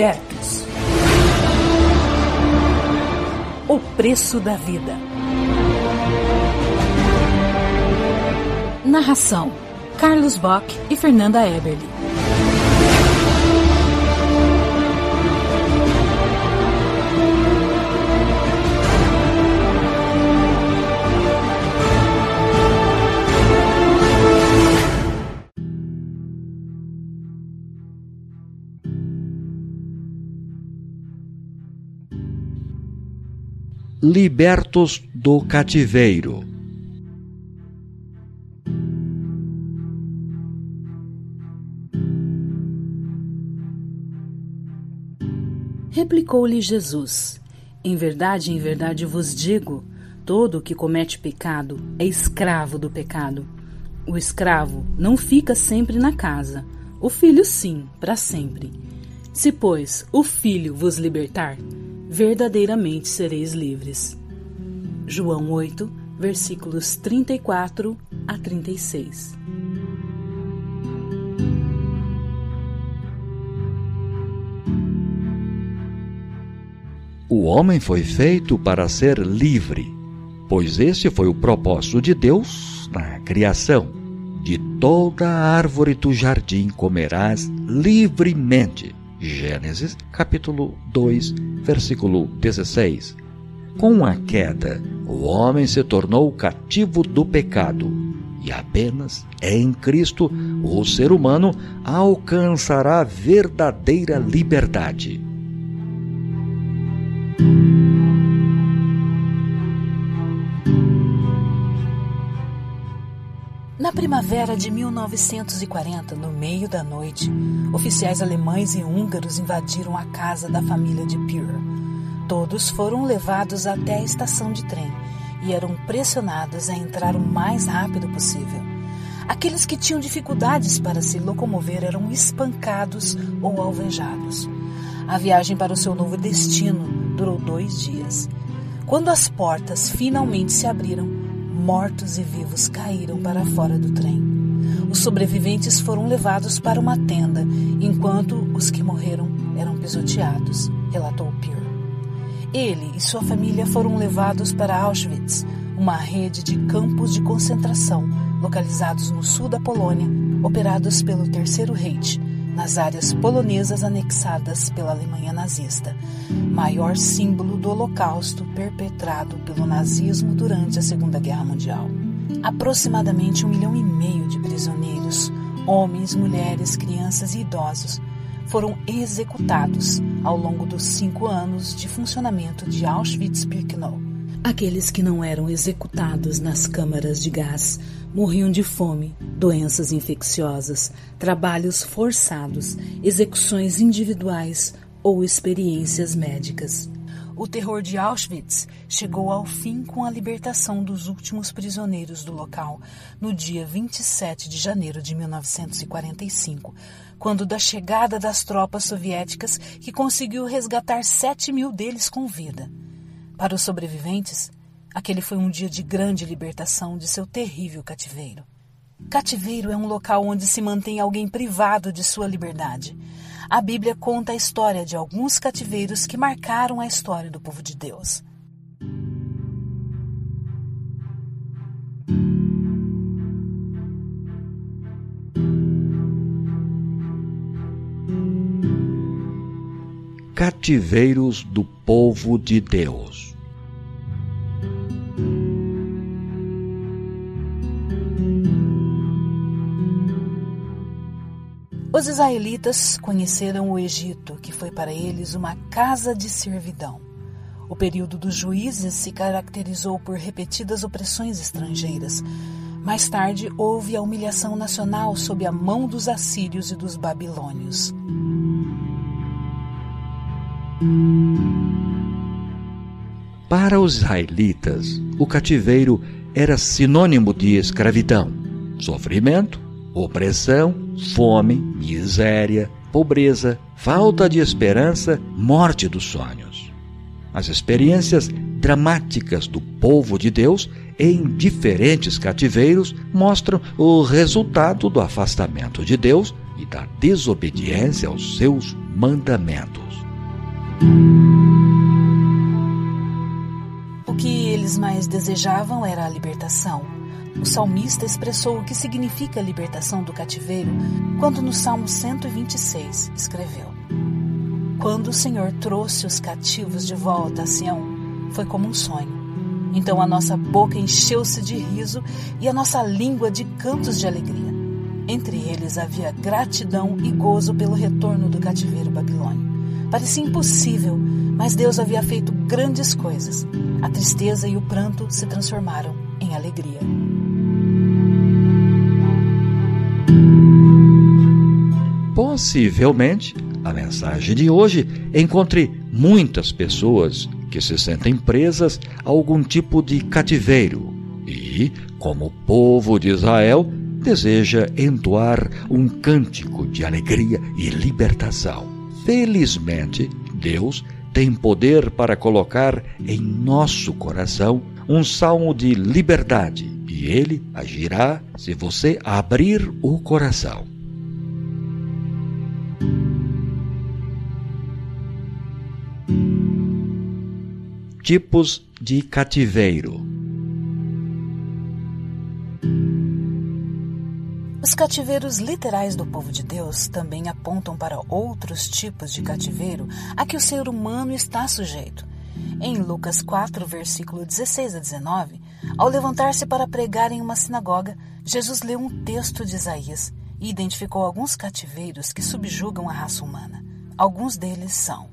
Libertos. O preço da vida. Narração: Carlos Bock e Fernanda Eberly. Libertos do cativeiro. Replicou-lhe Jesus: Em verdade, em verdade vos digo: todo o que comete pecado é escravo do pecado. O escravo não fica sempre na casa, o filho sim, para sempre. Se, pois, o filho vos libertar, verdadeiramente sereis livres. João 8, versículos 34 a 36. O homem foi feito para ser livre, pois esse foi o propósito de Deus na criação. De toda árvore do jardim comerás livremente Gênesis capítulo 2, versículo 16. Com a queda, o homem se tornou cativo do pecado, e apenas em Cristo o ser humano alcançará verdadeira liberdade. Na primavera de 1940, no meio da noite, oficiais alemães e húngaros invadiram a casa da família de Pure. Todos foram levados até a estação de trem e eram pressionados a entrar o mais rápido possível. Aqueles que tinham dificuldades para se locomover eram espancados ou alvejados. A viagem para o seu novo destino durou dois dias. Quando as portas finalmente se abriram, mortos e vivos caíram para fora do trem. Os sobreviventes foram levados para uma tenda, enquanto os que morreram eram pisoteados, relatou Pure. Ele e sua família foram levados para Auschwitz, uma rede de campos de concentração localizados no sul da Polônia, operados pelo Terceiro Reich, nas áreas polonesas anexadas pela Alemanha nazista, maior símbolo do Holocausto perpetrado pelo nazismo durante a Segunda Guerra Mundial. Aproximadamente um milhão e meio de prisioneiros, homens, mulheres, crianças e idosos, foram executados ao longo dos cinco anos de funcionamento de Auschwitz-Birkenau. Aqueles que não eram executados nas câmaras de gás morriam de fome, doenças infecciosas, trabalhos forçados, execuções individuais ou experiências médicas. O terror de Auschwitz chegou ao fim com a libertação dos últimos prisioneiros do local no dia 27 de janeiro de 1945, quando da chegada das tropas soviéticas que conseguiu resgatar 7 mil deles com vida. Para os sobreviventes, Aquele foi um dia de grande libertação de seu terrível cativeiro. Cativeiro é um local onde se mantém alguém privado de sua liberdade. A Bíblia conta a história de alguns cativeiros que marcaram a história do povo de Deus. Cativeiros do povo de Deus. Os israelitas conheceram o Egito, que foi para eles uma casa de servidão. O período dos juízes se caracterizou por repetidas opressões estrangeiras. Mais tarde, houve a humilhação nacional sob a mão dos assírios e dos babilônios. Para os israelitas, o cativeiro era sinônimo de escravidão, sofrimento opressão, fome, miséria, pobreza, falta de esperança, morte dos sonhos. As experiências dramáticas do povo de Deus em diferentes cativeiros mostram o resultado do afastamento de Deus e da desobediência aos seus mandamentos. O que eles mais desejavam era a libertação. O salmista expressou o que significa a libertação do cativeiro quando no Salmo 126 escreveu: Quando o Senhor trouxe os cativos de volta a Sião, foi como um sonho. Então a nossa boca encheu-se de riso e a nossa língua de cantos de alegria. Entre eles havia gratidão e gozo pelo retorno do cativeiro babilônio. Parecia impossível, mas Deus havia feito grandes coisas. A tristeza e o pranto se transformaram em alegria. Possivelmente, a mensagem de hoje encontre muitas pessoas que se sentem presas a algum tipo de cativeiro e, como povo de Israel, deseja entoar um cântico de alegria e libertação. Felizmente, Deus tem poder para colocar em nosso coração um salmo de liberdade e ele agirá se você abrir o coração. Tipos de cativeiro. Os cativeiros literais do povo de Deus também apontam para outros tipos de cativeiro a que o ser humano está sujeito. Em Lucas 4, versículo 16 a 19, ao levantar-se para pregar em uma sinagoga, Jesus leu um texto de Isaías e identificou alguns cativeiros que subjugam a raça humana. Alguns deles são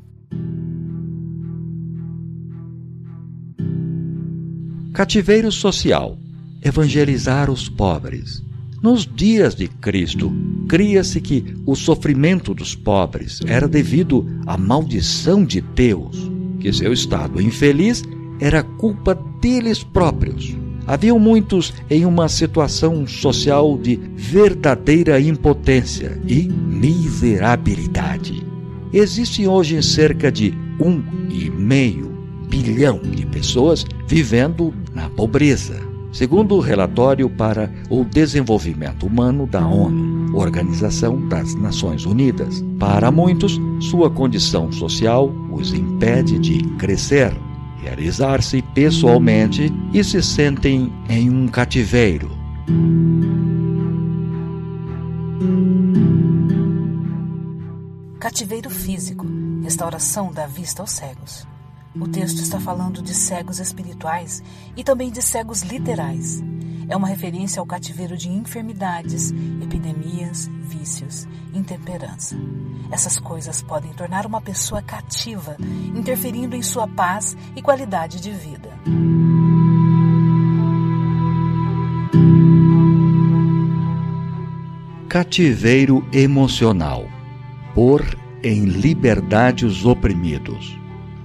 Cativeiro social evangelizar os pobres. Nos dias de Cristo, cria-se que o sofrimento dos pobres era devido à maldição de Deus, que seu estado infeliz era culpa deles próprios. Haviam muitos em uma situação social de verdadeira impotência e miserabilidade. Existem hoje cerca de um e meio bilhão de pessoas vivendo na pobreza, segundo o relatório para o desenvolvimento humano da ONU, Organização das Nações Unidas. Para muitos, sua condição social os impede de crescer, realizar-se pessoalmente e se sentem em um cativeiro. Cativeiro físico restauração da vista aos cegos. O texto está falando de cegos espirituais e também de cegos literais. É uma referência ao cativeiro de enfermidades, epidemias, vícios, intemperança. Essas coisas podem tornar uma pessoa cativa, interferindo em sua paz e qualidade de vida. Cativeiro emocional por em liberdade os oprimidos.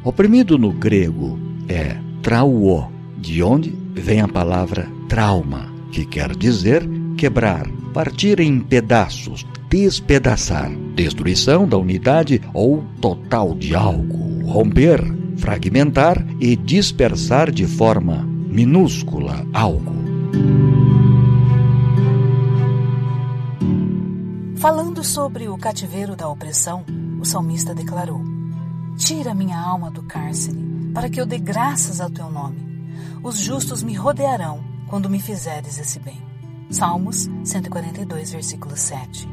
Oprimido no grego é trauo, de onde vem a palavra trauma, que quer dizer quebrar, partir em pedaços, despedaçar, destruição da unidade ou total de algo, romper, fragmentar e dispersar de forma minúscula algo. Falando sobre o cativeiro da opressão, o salmista declarou: Tira minha alma do cárcere, para que eu dê graças ao teu nome. Os justos me rodearão quando me fizeres esse bem. Salmos 142, versículo 7.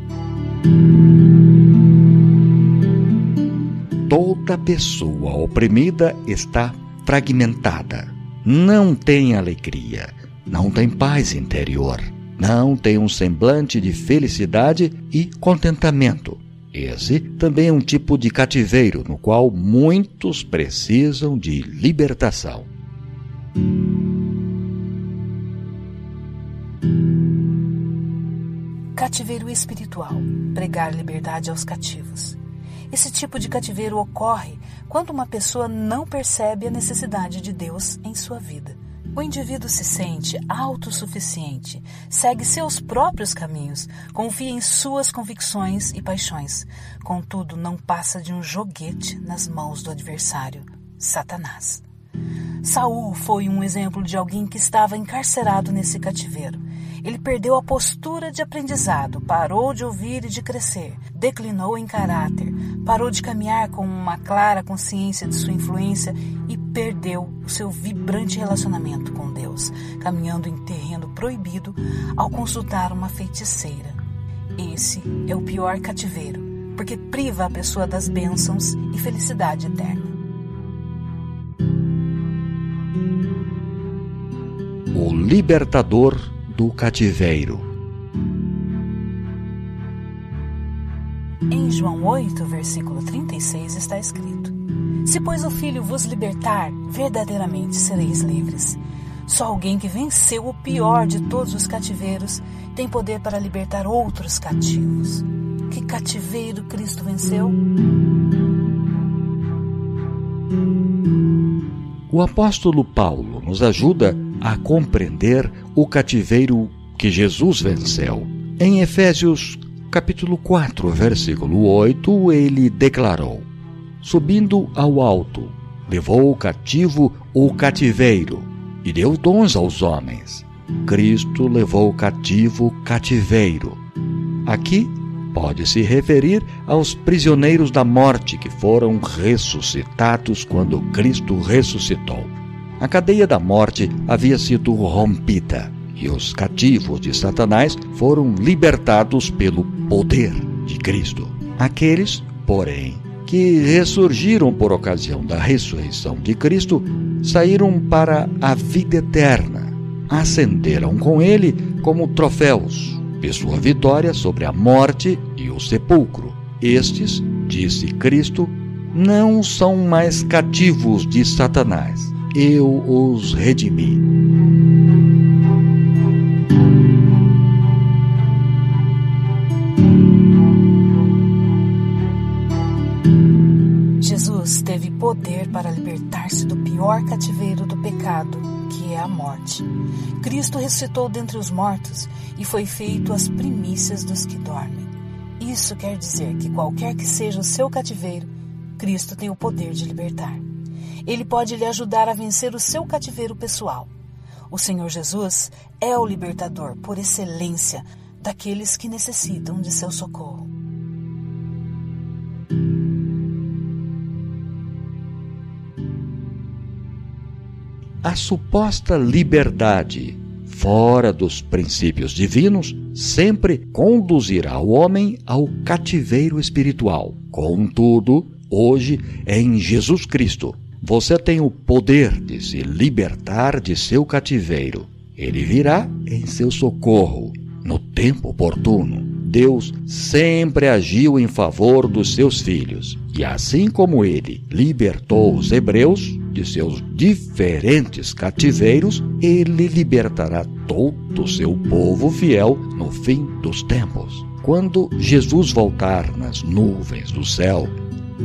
Toda pessoa oprimida está fragmentada. Não tem alegria, não tem paz interior, não tem um semblante de felicidade e contentamento esse também é um tipo de cativeiro no qual muitos precisam de libertação. Cativeiro espiritual pregar liberdade aos cativos. Esse tipo de cativeiro ocorre quando uma pessoa não percebe a necessidade de Deus em sua vida o indivíduo se sente autossuficiente, segue seus próprios caminhos, confia em suas convicções e paixões. Contudo, não passa de um joguete nas mãos do adversário, Satanás. Saul foi um exemplo de alguém que estava encarcerado nesse cativeiro. Ele perdeu a postura de aprendizado, parou de ouvir e de crescer, declinou em caráter, parou de caminhar com uma clara consciência de sua influência e perdeu o seu vibrante relacionamento com Deus, caminhando em terreno proibido ao consultar uma feiticeira. Esse é o pior cativeiro, porque priva a pessoa das bênçãos e felicidade eterna. O libertador do cativeiro. Em João 8, versículo 36 está escrito: Se, pois, o Filho vos libertar, verdadeiramente sereis livres. Só alguém que venceu o pior de todos os cativeiros tem poder para libertar outros cativos. Que cativeiro Cristo venceu? O apóstolo Paulo nos ajuda a compreender o cativeiro que Jesus venceu. Em Efésios capítulo 4, versículo 8, ele declarou: Subindo ao alto, levou o cativo o cativeiro e deu dons aos homens. Cristo levou cativo o cativeiro. Aqui pode se referir aos prisioneiros da morte que foram ressuscitados quando Cristo ressuscitou. A cadeia da morte havia sido rompida e os cativos de Satanás foram libertados pelo poder de Cristo. Aqueles, porém, que ressurgiram por ocasião da ressurreição de Cristo saíram para a vida eterna. Ascenderam com ele como troféus de sua vitória sobre a morte e o sepulcro. Estes, disse Cristo, não são mais cativos de Satanás eu os redimi. Jesus teve poder para libertar-se do pior cativeiro do pecado, que é a morte. Cristo ressuscitou dentre os mortos e foi feito as primícias dos que dormem. Isso quer dizer que qualquer que seja o seu cativeiro, Cristo tem o poder de libertar. Ele pode lhe ajudar a vencer o seu cativeiro pessoal. O Senhor Jesus é o libertador por excelência daqueles que necessitam de seu socorro. A suposta liberdade fora dos princípios divinos sempre conduzirá o homem ao cativeiro espiritual. Contudo, hoje é em Jesus Cristo você tem o poder de se libertar de seu cativeiro. Ele virá em seu socorro no tempo oportuno. Deus sempre agiu em favor dos seus filhos, e assim como ele libertou os hebreus de seus diferentes cativeiros, ele libertará todo o seu povo fiel no fim dos tempos. Quando Jesus voltar nas nuvens do céu,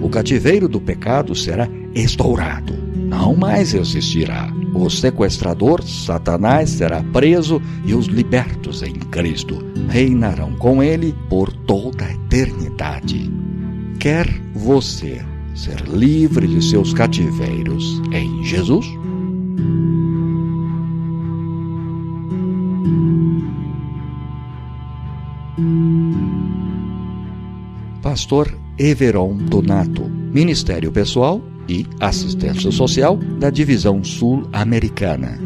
o cativeiro do pecado será estourado. Não mais existirá. O sequestrador, Satanás, será preso e os libertos em Cristo reinarão com ele por toda a eternidade. Quer você ser livre de seus cativeiros em Jesus? Pastor Everon Donato, Ministério Pessoal e Assistência Social da Divisão Sul-Americana.